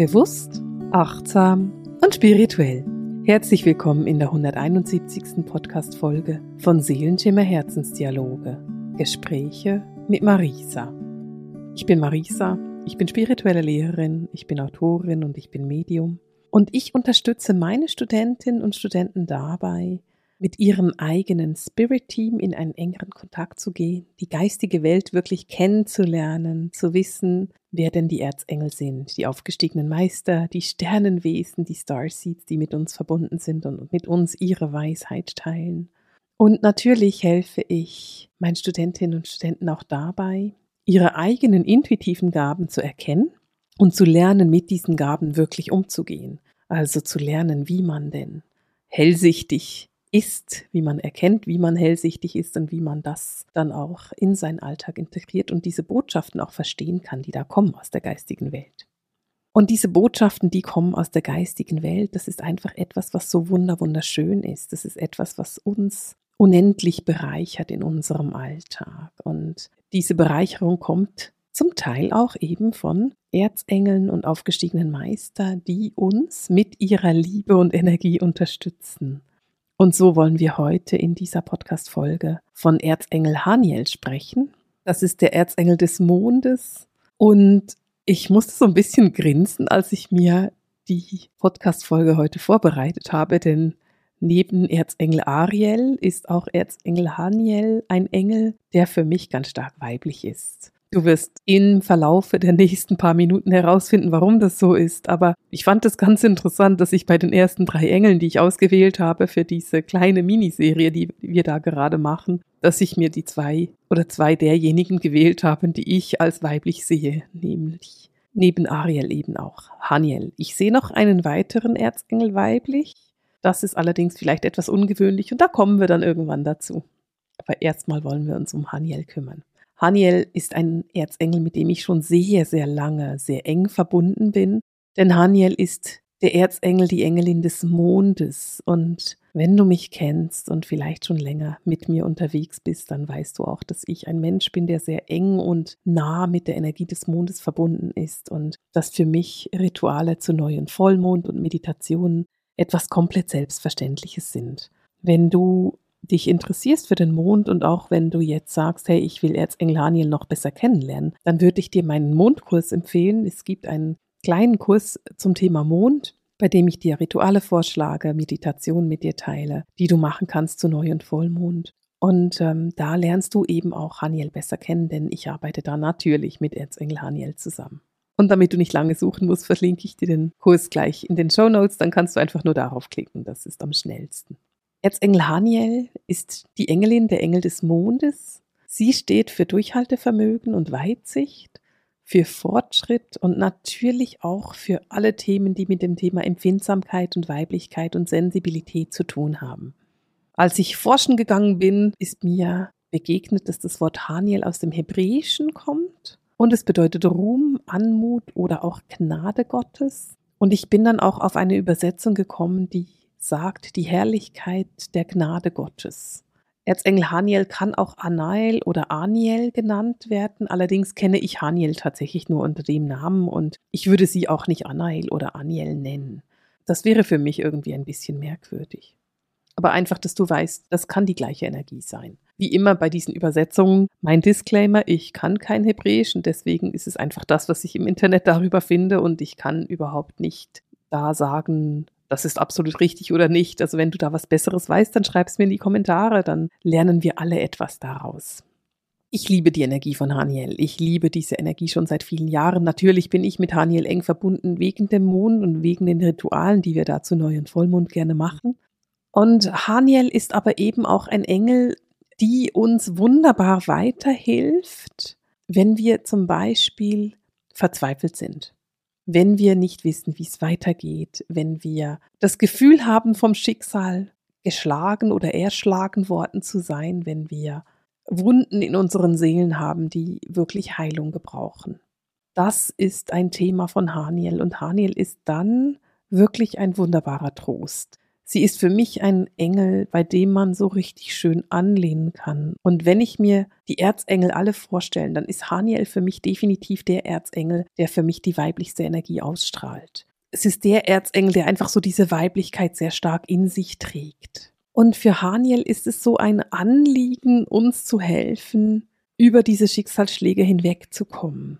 Bewusst, achtsam und spirituell. Herzlich willkommen in der 171. Podcast-Folge von Seelenschimmer Herzensdialoge. Gespräche mit Marisa. Ich bin Marisa, ich bin spirituelle Lehrerin, ich bin Autorin und ich bin Medium. Und ich unterstütze meine Studentinnen und Studenten dabei, mit ihrem eigenen Spirit-Team in einen engeren Kontakt zu gehen, die geistige Welt wirklich kennenzulernen, zu wissen, wer denn die Erzengel sind, die aufgestiegenen Meister, die Sternenwesen, die Starseeds, die mit uns verbunden sind und mit uns ihre Weisheit teilen. Und natürlich helfe ich meinen Studentinnen und Studenten auch dabei, ihre eigenen intuitiven Gaben zu erkennen und zu lernen, mit diesen Gaben wirklich umzugehen. Also zu lernen, wie man denn hellsichtig ist, wie man erkennt, wie man hellsichtig ist und wie man das dann auch in seinen Alltag integriert und diese Botschaften auch verstehen kann, die da kommen aus der geistigen Welt. Und diese Botschaften, die kommen aus der geistigen Welt, das ist einfach etwas, was so wunderschön ist. Das ist etwas, was uns unendlich bereichert in unserem Alltag. Und diese Bereicherung kommt zum Teil auch eben von Erzengeln und aufgestiegenen Meister, die uns mit ihrer Liebe und Energie unterstützen. Und so wollen wir heute in dieser Podcast-Folge von Erzengel Haniel sprechen. Das ist der Erzengel des Mondes. Und ich musste so ein bisschen grinsen, als ich mir die Podcast-Folge heute vorbereitet habe, denn neben Erzengel Ariel ist auch Erzengel Haniel ein Engel, der für mich ganz stark weiblich ist. Du wirst im Verlaufe der nächsten paar Minuten herausfinden, warum das so ist. Aber ich fand es ganz interessant, dass ich bei den ersten drei Engeln, die ich ausgewählt habe für diese kleine Miniserie, die wir da gerade machen, dass ich mir die zwei oder zwei derjenigen gewählt habe, die ich als weiblich sehe, nämlich neben Ariel eben auch Haniel. Ich sehe noch einen weiteren Erzengel weiblich. Das ist allerdings vielleicht etwas ungewöhnlich und da kommen wir dann irgendwann dazu. Aber erstmal wollen wir uns um Haniel kümmern. Haniel ist ein Erzengel, mit dem ich schon sehr, sehr lange, sehr eng verbunden bin. Denn Haniel ist der Erzengel, die Engelin des Mondes. Und wenn du mich kennst und vielleicht schon länger mit mir unterwegs bist, dann weißt du auch, dass ich ein Mensch bin, der sehr eng und nah mit der Energie des Mondes verbunden ist und dass für mich Rituale zu neuen Vollmond und Meditationen etwas komplett Selbstverständliches sind. Wenn du dich interessierst für den Mond und auch wenn du jetzt sagst, hey, ich will Erzengel Haniel noch besser kennenlernen, dann würde ich dir meinen Mondkurs empfehlen. Es gibt einen kleinen Kurs zum Thema Mond, bei dem ich dir Rituale vorschlage, Meditation mit dir teile, die du machen kannst zu Neu- und Vollmond. Und ähm, da lernst du eben auch Haniel besser kennen, denn ich arbeite da natürlich mit Erzengel Haniel zusammen. Und damit du nicht lange suchen musst, verlinke ich dir den Kurs gleich in den Show Notes. Dann kannst du einfach nur darauf klicken. Das ist am schnellsten. Erzengel Haniel ist die Engelin der Engel des Mondes. Sie steht für Durchhaltevermögen und Weitsicht, für Fortschritt und natürlich auch für alle Themen, die mit dem Thema Empfindsamkeit und Weiblichkeit und Sensibilität zu tun haben. Als ich forschen gegangen bin, ist mir begegnet, dass das Wort Haniel aus dem Hebräischen kommt und es bedeutet Ruhm, Anmut oder auch Gnade Gottes. Und ich bin dann auch auf eine Übersetzung gekommen, die sagt die Herrlichkeit der Gnade Gottes. Erzengel Haniel kann auch Anael oder Aniel genannt werden. Allerdings kenne ich Haniel tatsächlich nur unter dem Namen und ich würde sie auch nicht Anael oder Aniel nennen. Das wäre für mich irgendwie ein bisschen merkwürdig. Aber einfach, dass du weißt, das kann die gleiche Energie sein. Wie immer bei diesen Übersetzungen, mein Disclaimer, ich kann kein Hebräisch und deswegen ist es einfach das, was ich im Internet darüber finde und ich kann überhaupt nicht da sagen, das ist absolut richtig oder nicht. Also wenn du da was Besseres weißt, dann schreib es mir in die Kommentare, dann lernen wir alle etwas daraus. Ich liebe die Energie von Haniel. Ich liebe diese Energie schon seit vielen Jahren. Natürlich bin ich mit Haniel eng verbunden wegen dem Mond und wegen den Ritualen, die wir da zu neuen Vollmond gerne machen. Und Haniel ist aber eben auch ein Engel, die uns wunderbar weiterhilft, wenn wir zum Beispiel verzweifelt sind wenn wir nicht wissen, wie es weitergeht, wenn wir das Gefühl haben, vom Schicksal geschlagen oder erschlagen worden zu sein, wenn wir Wunden in unseren Seelen haben, die wirklich Heilung gebrauchen. Das ist ein Thema von Haniel und Haniel ist dann wirklich ein wunderbarer Trost. Sie ist für mich ein Engel, bei dem man so richtig schön anlehnen kann. Und wenn ich mir die Erzengel alle vorstellen, dann ist Haniel für mich definitiv der Erzengel, der für mich die weiblichste Energie ausstrahlt. Es ist der Erzengel, der einfach so diese Weiblichkeit sehr stark in sich trägt. Und für Haniel ist es so ein Anliegen, uns zu helfen, über diese Schicksalsschläge hinwegzukommen.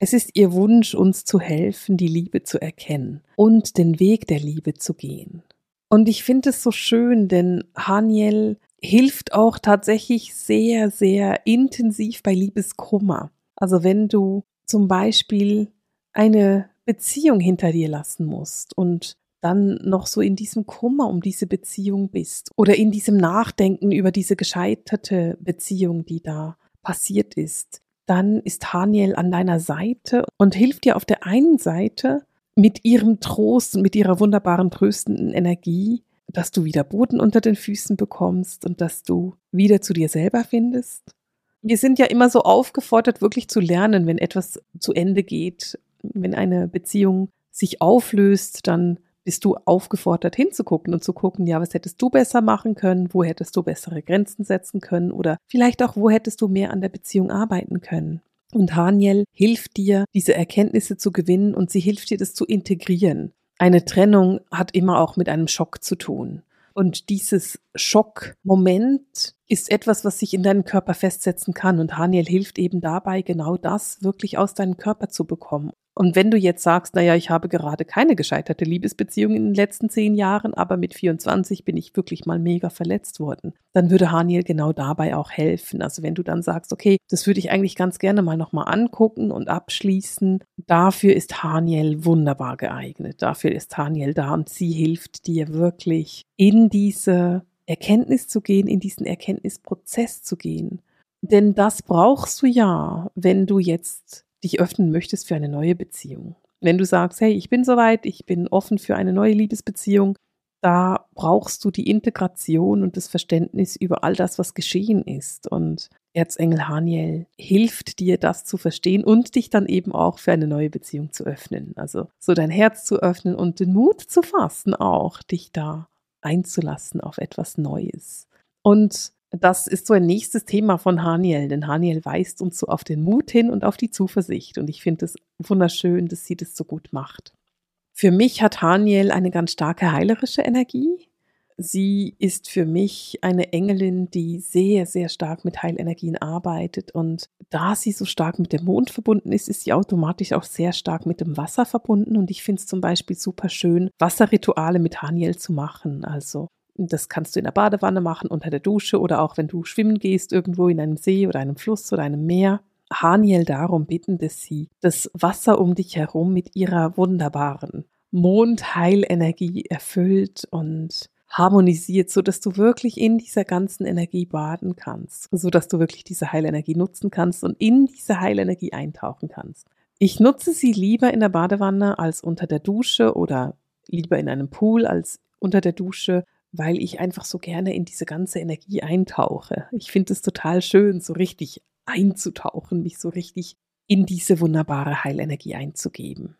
Es ist ihr Wunsch, uns zu helfen, die Liebe zu erkennen und den Weg der Liebe zu gehen. Und ich finde es so schön, denn Haniel hilft auch tatsächlich sehr, sehr intensiv bei Liebeskummer. Also wenn du zum Beispiel eine Beziehung hinter dir lassen musst und dann noch so in diesem Kummer um diese Beziehung bist oder in diesem Nachdenken über diese gescheiterte Beziehung, die da passiert ist, dann ist Haniel an deiner Seite und hilft dir auf der einen Seite mit ihrem Trost und mit ihrer wunderbaren tröstenden Energie, dass du wieder Boden unter den Füßen bekommst und dass du wieder zu dir selber findest. Wir sind ja immer so aufgefordert, wirklich zu lernen, wenn etwas zu Ende geht, wenn eine Beziehung sich auflöst, dann bist du aufgefordert hinzugucken und zu gucken, ja, was hättest du besser machen können, wo hättest du bessere Grenzen setzen können oder vielleicht auch, wo hättest du mehr an der Beziehung arbeiten können. Und Haniel hilft dir, diese Erkenntnisse zu gewinnen und sie hilft dir, das zu integrieren. Eine Trennung hat immer auch mit einem Schock zu tun. Und dieses Schockmoment ist etwas, was sich in deinem Körper festsetzen kann. Und Haniel hilft eben dabei, genau das wirklich aus deinem Körper zu bekommen. Und wenn du jetzt sagst, naja, ich habe gerade keine gescheiterte Liebesbeziehung in den letzten zehn Jahren, aber mit 24 bin ich wirklich mal mega verletzt worden, dann würde Haniel genau dabei auch helfen. Also wenn du dann sagst, okay, das würde ich eigentlich ganz gerne mal nochmal angucken und abschließen, dafür ist Haniel wunderbar geeignet. Dafür ist Haniel da und sie hilft dir wirklich in diese Erkenntnis zu gehen, in diesen Erkenntnisprozess zu gehen. Denn das brauchst du ja, wenn du jetzt dich öffnen möchtest für eine neue Beziehung. Wenn du sagst, hey, ich bin soweit, ich bin offen für eine neue Liebesbeziehung, da brauchst du die Integration und das Verständnis über all das, was geschehen ist. Und Erzengel Haniel hilft dir, das zu verstehen und dich dann eben auch für eine neue Beziehung zu öffnen. Also so dein Herz zu öffnen und den Mut zu fassen, auch dich da einzulassen auf etwas Neues. Und das ist so ein nächstes Thema von Haniel, denn Haniel weist uns so auf den Mut hin und auf die Zuversicht. Und ich finde es wunderschön, dass sie das so gut macht. Für mich hat Haniel eine ganz starke heilerische Energie. Sie ist für mich eine Engelin, die sehr, sehr stark mit Heilenergien arbeitet. Und da sie so stark mit dem Mond verbunden ist, ist sie automatisch auch sehr stark mit dem Wasser verbunden. Und ich finde es zum Beispiel super schön, Wasserrituale mit Haniel zu machen. Also das kannst du in der Badewanne machen, unter der Dusche oder auch wenn du schwimmen gehst, irgendwo in einem See oder einem Fluss oder einem Meer. Haniel darum bitten, dass sie das Wasser um dich herum mit ihrer wunderbaren Mondheilenergie erfüllt und harmonisiert, so dass du wirklich in dieser ganzen Energie baden kannst, so dass du wirklich diese Heilenergie nutzen kannst und in diese Heilenergie eintauchen kannst. Ich nutze sie lieber in der Badewanne als unter der Dusche oder lieber in einem Pool als unter der Dusche, weil ich einfach so gerne in diese ganze Energie eintauche. Ich finde es total schön, so richtig einzutauchen, mich so richtig in diese wunderbare Heilenergie einzugeben.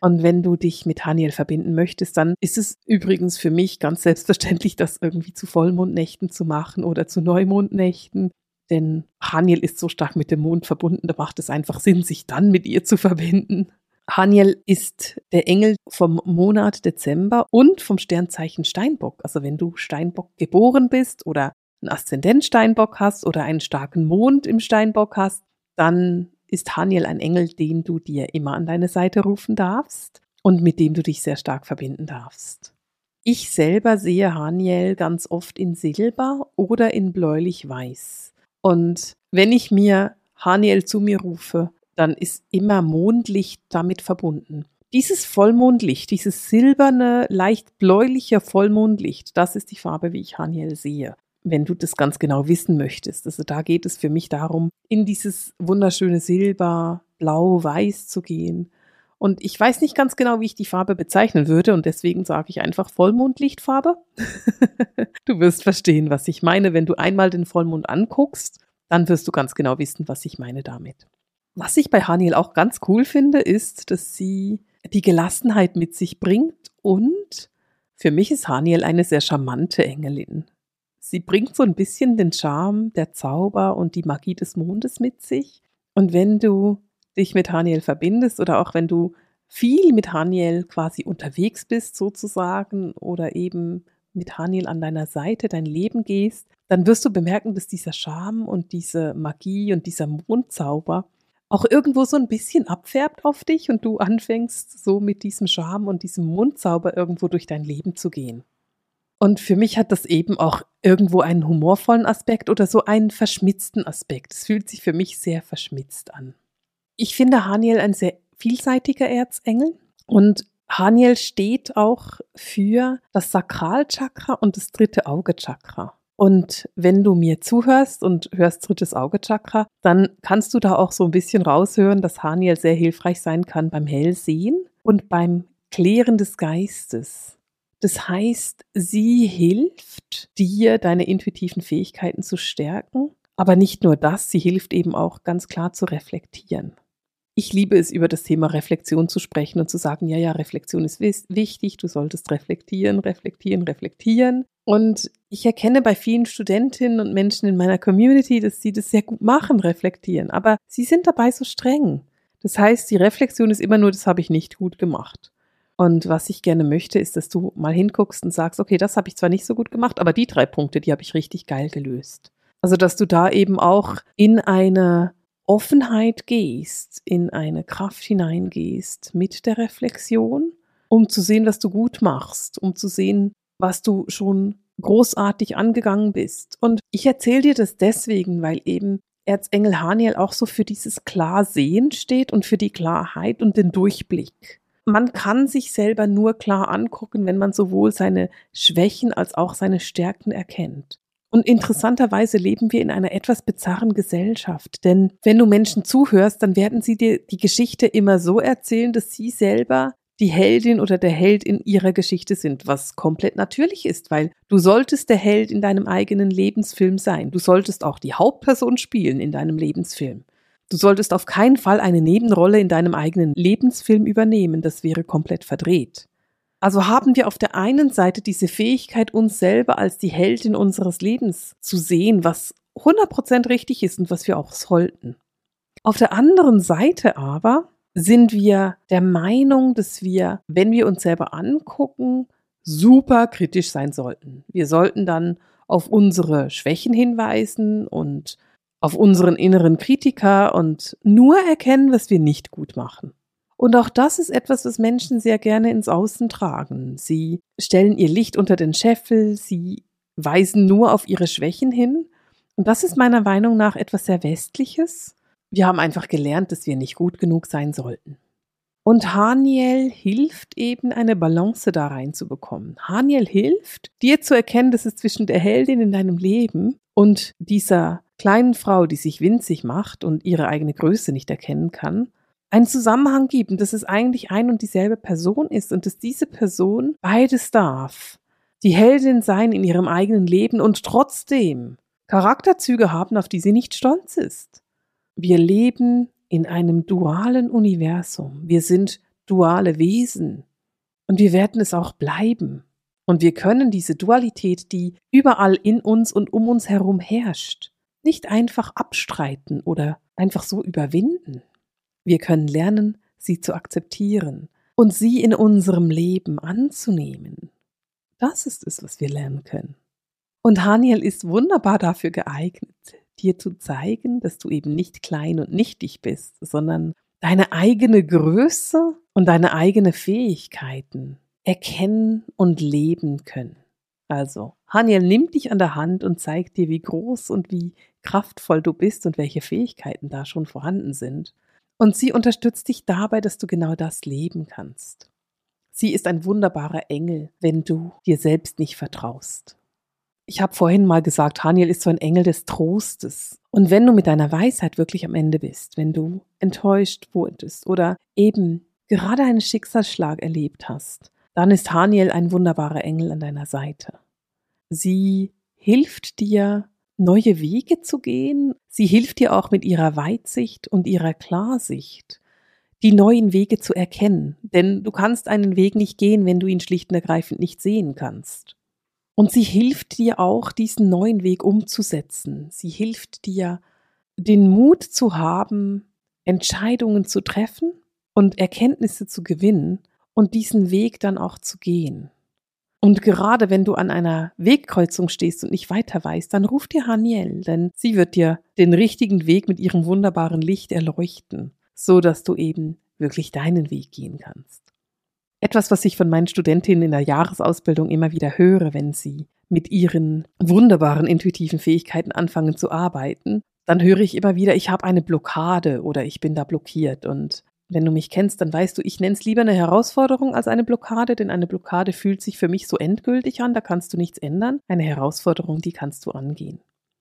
Und wenn du dich mit Haniel verbinden möchtest, dann ist es übrigens für mich ganz selbstverständlich, das irgendwie zu Vollmondnächten zu machen oder zu Neumondnächten. Denn Haniel ist so stark mit dem Mond verbunden, da macht es einfach Sinn, sich dann mit ihr zu verbinden. Haniel ist der Engel vom Monat Dezember und vom Sternzeichen Steinbock. Also wenn du Steinbock geboren bist oder einen Aszendent Steinbock hast oder einen starken Mond im Steinbock hast, dann ist Haniel ein Engel, den du dir immer an deine Seite rufen darfst und mit dem du dich sehr stark verbinden darfst. Ich selber sehe Haniel ganz oft in Silber oder in bläulich-weiß. Und wenn ich mir Haniel zu mir rufe, dann ist immer Mondlicht damit verbunden. Dieses Vollmondlicht, dieses silberne, leicht bläuliche Vollmondlicht, das ist die Farbe, wie ich Haniel sehe. Wenn du das ganz genau wissen möchtest. Also da geht es für mich darum, in dieses wunderschöne Silber, Blau, Weiß zu gehen. Und ich weiß nicht ganz genau, wie ich die Farbe bezeichnen würde und deswegen sage ich einfach Vollmondlichtfarbe. du wirst verstehen, was ich meine. Wenn du einmal den Vollmond anguckst, dann wirst du ganz genau wissen, was ich meine damit. Was ich bei Haniel auch ganz cool finde, ist, dass sie die Gelassenheit mit sich bringt und Für mich ist Haniel eine sehr charmante Engelin. Sie bringt so ein bisschen den Charme, der Zauber und die Magie des Mondes mit sich. Und wenn du dich mit Haniel verbindest oder auch wenn du viel mit Haniel quasi unterwegs bist sozusagen oder eben mit Haniel an deiner Seite dein Leben gehst, dann wirst du bemerken, dass dieser Charme und diese Magie und dieser Mondzauber auch irgendwo so ein bisschen abfärbt auf dich und du anfängst so mit diesem Charme und diesem Mundzauber irgendwo durch dein Leben zu gehen. Und für mich hat das eben auch irgendwo einen humorvollen Aspekt oder so einen verschmitzten Aspekt. Es fühlt sich für mich sehr verschmitzt an. Ich finde Haniel ein sehr vielseitiger Erzengel und Haniel steht auch für das Sakralchakra und das dritte Augechakra. Und wenn du mir zuhörst und hörst drittes Augechakra, dann kannst du da auch so ein bisschen raushören, dass Haniel sehr hilfreich sein kann beim Hellsehen und beim Klären des Geistes. Das heißt, sie hilft dir, deine intuitiven Fähigkeiten zu stärken. Aber nicht nur das, sie hilft eben auch ganz klar zu reflektieren. Ich liebe es, über das Thema Reflexion zu sprechen und zu sagen, ja, ja, Reflexion ist wichtig, du solltest reflektieren, reflektieren, reflektieren. Und ich erkenne bei vielen Studentinnen und Menschen in meiner Community, dass sie das sehr gut machen, reflektieren. Aber sie sind dabei so streng. Das heißt, die Reflexion ist immer nur, das habe ich nicht gut gemacht. Und was ich gerne möchte, ist, dass du mal hinguckst und sagst, okay, das habe ich zwar nicht so gut gemacht, aber die drei Punkte, die habe ich richtig geil gelöst. Also, dass du da eben auch in eine Offenheit gehst, in eine Kraft hineingehst mit der Reflexion, um zu sehen, was du gut machst, um zu sehen, was du schon großartig angegangen bist. Und ich erzähle dir das deswegen, weil eben Erzengel Haniel auch so für dieses Klarsehen steht und für die Klarheit und den Durchblick. Man kann sich selber nur klar angucken, wenn man sowohl seine Schwächen als auch seine Stärken erkennt. Und interessanterweise leben wir in einer etwas bizarren Gesellschaft, denn wenn du Menschen zuhörst, dann werden sie dir die Geschichte immer so erzählen, dass sie selber die Heldin oder der Held in ihrer Geschichte sind, was komplett natürlich ist, weil du solltest der Held in deinem eigenen Lebensfilm sein. Du solltest auch die Hauptperson spielen in deinem Lebensfilm. Du solltest auf keinen Fall eine Nebenrolle in deinem eigenen Lebensfilm übernehmen, das wäre komplett verdreht. Also haben wir auf der einen Seite diese Fähigkeit, uns selber als die Heldin unseres Lebens zu sehen, was 100% richtig ist und was wir auch sollten. Auf der anderen Seite aber sind wir der Meinung, dass wir, wenn wir uns selber angucken, super kritisch sein sollten. Wir sollten dann auf unsere Schwächen hinweisen und auf unseren inneren Kritiker und nur erkennen, was wir nicht gut machen. Und auch das ist etwas, was Menschen sehr gerne ins Außen tragen. Sie stellen ihr Licht unter den Scheffel, sie weisen nur auf ihre Schwächen hin. Und das ist meiner Meinung nach etwas sehr Westliches. Wir haben einfach gelernt, dass wir nicht gut genug sein sollten. Und Haniel hilft eben, eine Balance da reinzubekommen. Haniel hilft, dir zu erkennen, dass es zwischen der Heldin in deinem Leben und dieser kleinen Frau, die sich winzig macht und ihre eigene Größe nicht erkennen kann, einen Zusammenhang gibt und dass es eigentlich ein und dieselbe Person ist und dass diese Person beides darf. Die Heldin sein in ihrem eigenen Leben und trotzdem Charakterzüge haben, auf die sie nicht stolz ist. Wir leben in einem dualen Universum. Wir sind duale Wesen. Und wir werden es auch bleiben. Und wir können diese Dualität, die überall in uns und um uns herum herrscht, nicht einfach abstreiten oder einfach so überwinden. Wir können lernen, sie zu akzeptieren und sie in unserem Leben anzunehmen. Das ist es, was wir lernen können. Und Haniel ist wunderbar dafür geeignet, dir zu zeigen, dass du eben nicht klein und nichtig bist, sondern deine eigene Größe und deine eigene Fähigkeiten erkennen und leben können. Also, Haniel nimmt dich an der Hand und zeigt dir, wie groß und wie kraftvoll du bist und welche Fähigkeiten da schon vorhanden sind. Und sie unterstützt dich dabei, dass du genau das leben kannst. Sie ist ein wunderbarer Engel, wenn du dir selbst nicht vertraust. Ich habe vorhin mal gesagt, Haniel ist so ein Engel des Trostes. Und wenn du mit deiner Weisheit wirklich am Ende bist, wenn du enttäuscht wurdest oder eben gerade einen Schicksalsschlag erlebt hast, dann ist Haniel ein wunderbarer Engel an deiner Seite. Sie hilft dir, neue Wege zu gehen. Sie hilft dir auch mit ihrer Weitsicht und ihrer Klarsicht, die neuen Wege zu erkennen. Denn du kannst einen Weg nicht gehen, wenn du ihn schlicht und ergreifend nicht sehen kannst. Und sie hilft dir auch, diesen neuen Weg umzusetzen. Sie hilft dir, den Mut zu haben, Entscheidungen zu treffen und Erkenntnisse zu gewinnen und diesen Weg dann auch zu gehen. Und gerade wenn du an einer Wegkreuzung stehst und nicht weiter weißt, dann ruf dir Haniel, denn sie wird dir den richtigen Weg mit ihrem wunderbaren Licht erleuchten, so dass du eben wirklich deinen Weg gehen kannst. Etwas, was ich von meinen Studentinnen in der Jahresausbildung immer wieder höre, wenn sie mit ihren wunderbaren intuitiven Fähigkeiten anfangen zu arbeiten, dann höre ich immer wieder, ich habe eine Blockade oder ich bin da blockiert. Und wenn du mich kennst, dann weißt du, ich nenne es lieber eine Herausforderung als eine Blockade, denn eine Blockade fühlt sich für mich so endgültig an, da kannst du nichts ändern. Eine Herausforderung, die kannst du angehen.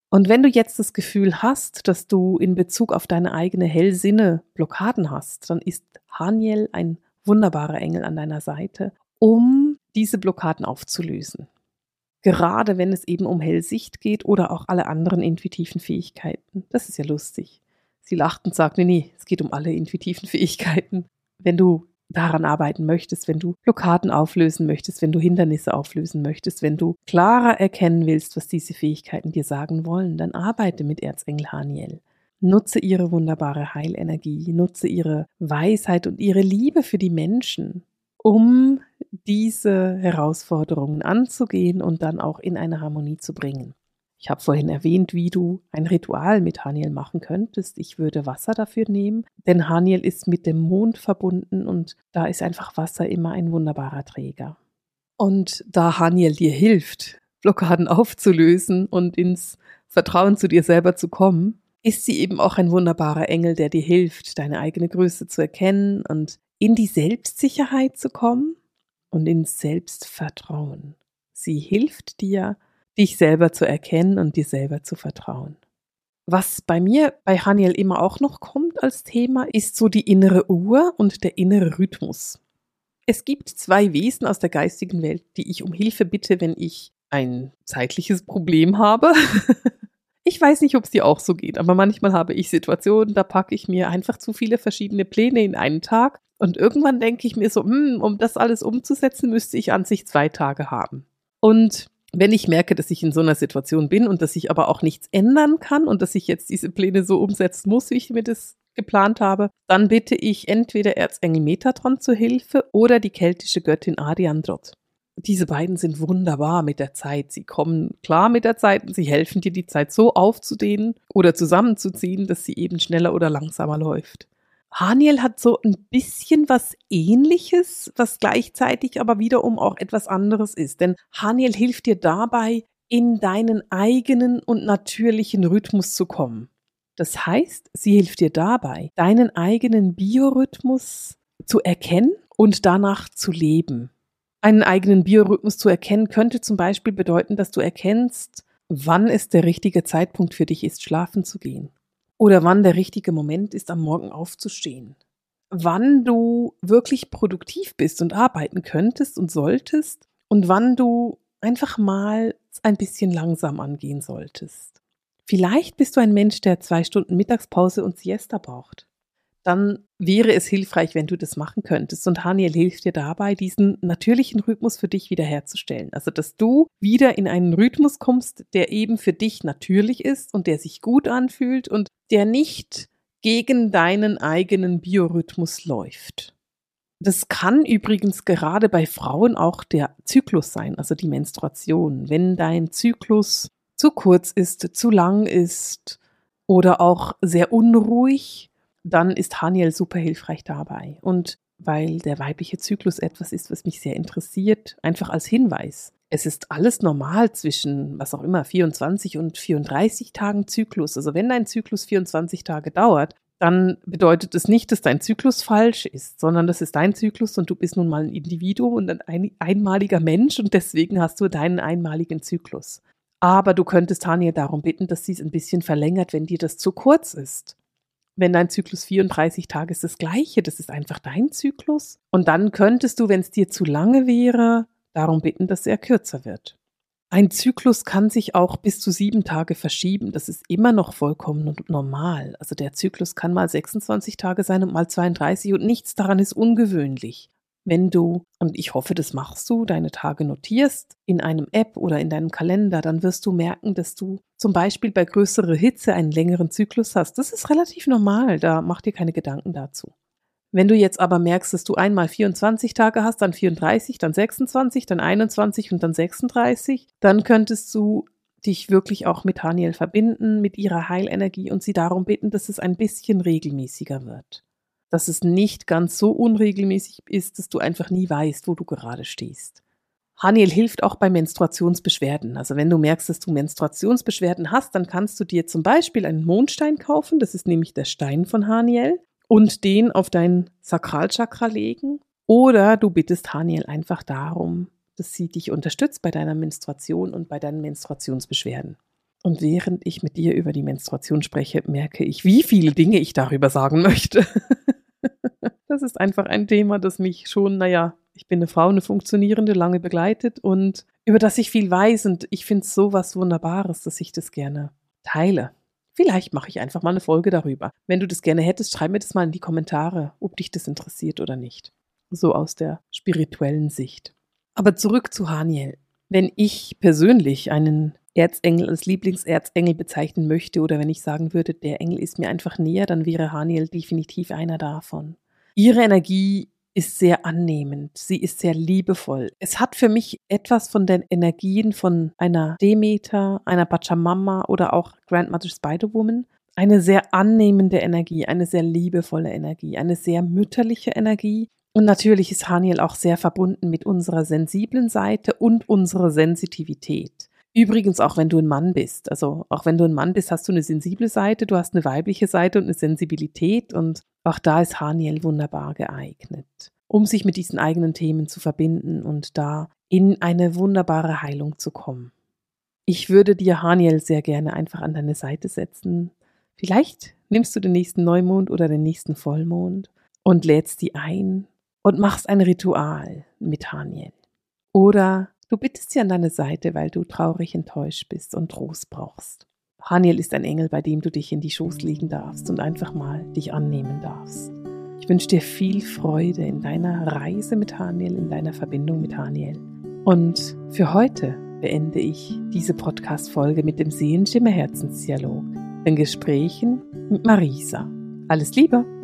Und wenn du jetzt das Gefühl hast, dass du in Bezug auf deine eigene Hellsinne Blockaden hast, dann ist Haniel ein wunderbarer Engel an deiner Seite, um diese Blockaden aufzulösen. Gerade wenn es eben um Hellsicht geht oder auch alle anderen intuitiven Fähigkeiten. Das ist ja lustig. Sie lacht und sagt, nee, nee, es geht um alle intuitiven Fähigkeiten. Wenn du daran arbeiten möchtest, wenn du Blockaden auflösen möchtest, wenn du Hindernisse auflösen möchtest, wenn du klarer erkennen willst, was diese Fähigkeiten dir sagen wollen, dann arbeite mit Erzengel Haniel. Nutze ihre wunderbare Heilenergie, nutze ihre Weisheit und ihre Liebe für die Menschen, um diese Herausforderungen anzugehen und dann auch in eine Harmonie zu bringen. Ich habe vorhin erwähnt, wie du ein Ritual mit Haniel machen könntest. Ich würde Wasser dafür nehmen, denn Haniel ist mit dem Mond verbunden und da ist einfach Wasser immer ein wunderbarer Träger. Und da Haniel dir hilft, Blockaden aufzulösen und ins Vertrauen zu dir selber zu kommen, ist sie eben auch ein wunderbarer Engel, der dir hilft, deine eigene Größe zu erkennen und in die Selbstsicherheit zu kommen und ins Selbstvertrauen. Sie hilft dir, dich selber zu erkennen und dir selber zu vertrauen. Was bei mir bei Haniel immer auch noch kommt als Thema, ist so die innere Uhr und der innere Rhythmus. Es gibt zwei Wesen aus der geistigen Welt, die ich um Hilfe bitte, wenn ich ein zeitliches Problem habe. ich weiß nicht, ob es dir auch so geht, aber manchmal habe ich Situationen, da packe ich mir einfach zu viele verschiedene Pläne in einen Tag und irgendwann denke ich mir so, hm, um das alles umzusetzen, müsste ich an sich zwei Tage haben. Und wenn ich merke, dass ich in so einer Situation bin und dass ich aber auch nichts ändern kann und dass ich jetzt diese Pläne so umsetzen muss, wie ich mir das geplant habe, dann bitte ich entweder Erzengel Metatron zur Hilfe oder die keltische Göttin Adiandrot. Diese beiden sind wunderbar mit der Zeit. Sie kommen klar mit der Zeit und sie helfen dir, die Zeit so aufzudehnen oder zusammenzuziehen, dass sie eben schneller oder langsamer läuft. Haniel hat so ein bisschen was ähnliches, was gleichzeitig aber wiederum auch etwas anderes ist. Denn Haniel hilft dir dabei, in deinen eigenen und natürlichen Rhythmus zu kommen. Das heißt, sie hilft dir dabei, deinen eigenen Biorhythmus zu erkennen und danach zu leben. Einen eigenen Biorhythmus zu erkennen könnte zum Beispiel bedeuten, dass du erkennst, wann es der richtige Zeitpunkt für dich ist, schlafen zu gehen oder wann der richtige Moment ist, am Morgen aufzustehen. Wann du wirklich produktiv bist und arbeiten könntest und solltest und wann du einfach mal ein bisschen langsam angehen solltest. Vielleicht bist du ein Mensch, der zwei Stunden Mittagspause und Siesta braucht dann wäre es hilfreich, wenn du das machen könntest. Und Haniel hilft dir dabei, diesen natürlichen Rhythmus für dich wiederherzustellen. Also, dass du wieder in einen Rhythmus kommst, der eben für dich natürlich ist und der sich gut anfühlt und der nicht gegen deinen eigenen Biorhythmus läuft. Das kann übrigens gerade bei Frauen auch der Zyklus sein, also die Menstruation. Wenn dein Zyklus zu kurz ist, zu lang ist oder auch sehr unruhig, dann ist Haniel super hilfreich dabei. Und weil der weibliche Zyklus etwas ist, was mich sehr interessiert, einfach als Hinweis. Es ist alles normal zwischen, was auch immer, 24 und 34 Tagen Zyklus. Also wenn dein Zyklus 24 Tage dauert, dann bedeutet es nicht, dass dein Zyklus falsch ist, sondern das ist dein Zyklus und du bist nun mal ein Individuum und ein einmaliger Mensch und deswegen hast du deinen einmaligen Zyklus. Aber du könntest Tanja darum bitten, dass sie es ein bisschen verlängert, wenn dir das zu kurz ist wenn dein Zyklus 34 Tage ist, das gleiche. Das ist einfach dein Zyklus. Und dann könntest du, wenn es dir zu lange wäre, darum bitten, dass er kürzer wird. Ein Zyklus kann sich auch bis zu sieben Tage verschieben. Das ist immer noch vollkommen normal. Also der Zyklus kann mal 26 Tage sein und mal 32 und nichts daran ist ungewöhnlich. Wenn du, und ich hoffe, das machst du, deine Tage notierst in einem App oder in deinem Kalender, dann wirst du merken, dass du zum Beispiel bei größerer Hitze einen längeren Zyklus hast. Das ist relativ normal, da mach dir keine Gedanken dazu. Wenn du jetzt aber merkst, dass du einmal 24 Tage hast, dann 34, dann 26, dann 21 und dann 36, dann könntest du dich wirklich auch mit Haniel verbinden, mit ihrer Heilenergie und sie darum bitten, dass es ein bisschen regelmäßiger wird. Dass es nicht ganz so unregelmäßig ist, dass du einfach nie weißt, wo du gerade stehst. Haniel hilft auch bei Menstruationsbeschwerden. Also wenn du merkst, dass du Menstruationsbeschwerden hast, dann kannst du dir zum Beispiel einen Mondstein kaufen. Das ist nämlich der Stein von Haniel und den auf dein Sakralchakra legen. Oder du bittest Haniel einfach darum, dass sie dich unterstützt bei deiner Menstruation und bei deinen Menstruationsbeschwerden. Und während ich mit dir über die Menstruation spreche, merke ich, wie viele Dinge ich darüber sagen möchte. das ist einfach ein Thema, das mich schon, naja, ich bin eine Frau, eine funktionierende, lange begleitet und über das ich viel weiß. Und ich finde es so was Wunderbares, dass ich das gerne teile. Vielleicht mache ich einfach mal eine Folge darüber. Wenn du das gerne hättest, schreib mir das mal in die Kommentare, ob dich das interessiert oder nicht. So aus der spirituellen Sicht. Aber zurück zu Haniel. Wenn ich persönlich einen Erzengel als Lieblingserzengel bezeichnen möchte oder wenn ich sagen würde, der Engel ist mir einfach näher, dann wäre Haniel definitiv einer davon. Ihre Energie ist sehr annehmend, sie ist sehr liebevoll. Es hat für mich etwas von den Energien von einer Demeter, einer Pachamama oder auch Grandmother Spider-Woman. Eine sehr annehmende Energie, eine sehr liebevolle Energie, eine sehr mütterliche Energie. Und natürlich ist Haniel auch sehr verbunden mit unserer sensiblen Seite und unserer Sensitivität. Übrigens auch wenn du ein Mann bist. Also auch wenn du ein Mann bist, hast du eine sensible Seite, du hast eine weibliche Seite und eine Sensibilität und auch da ist Haniel wunderbar geeignet, um sich mit diesen eigenen Themen zu verbinden und da in eine wunderbare Heilung zu kommen. Ich würde dir Haniel sehr gerne einfach an deine Seite setzen. Vielleicht nimmst du den nächsten Neumond oder den nächsten Vollmond und lädst die ein und machst ein Ritual mit Haniel. Oder Du bittest sie an deine Seite, weil du traurig enttäuscht bist und Trost brauchst. Haniel ist ein Engel, bei dem du dich in die Schoß legen darfst und einfach mal dich annehmen darfst. Ich wünsche dir viel Freude in deiner Reise mit Haniel, in deiner Verbindung mit Haniel. Und für heute beende ich diese Podcast-Folge mit dem Seelenschimmer Herzensdialog, den Gesprächen mit Marisa. Alles Liebe!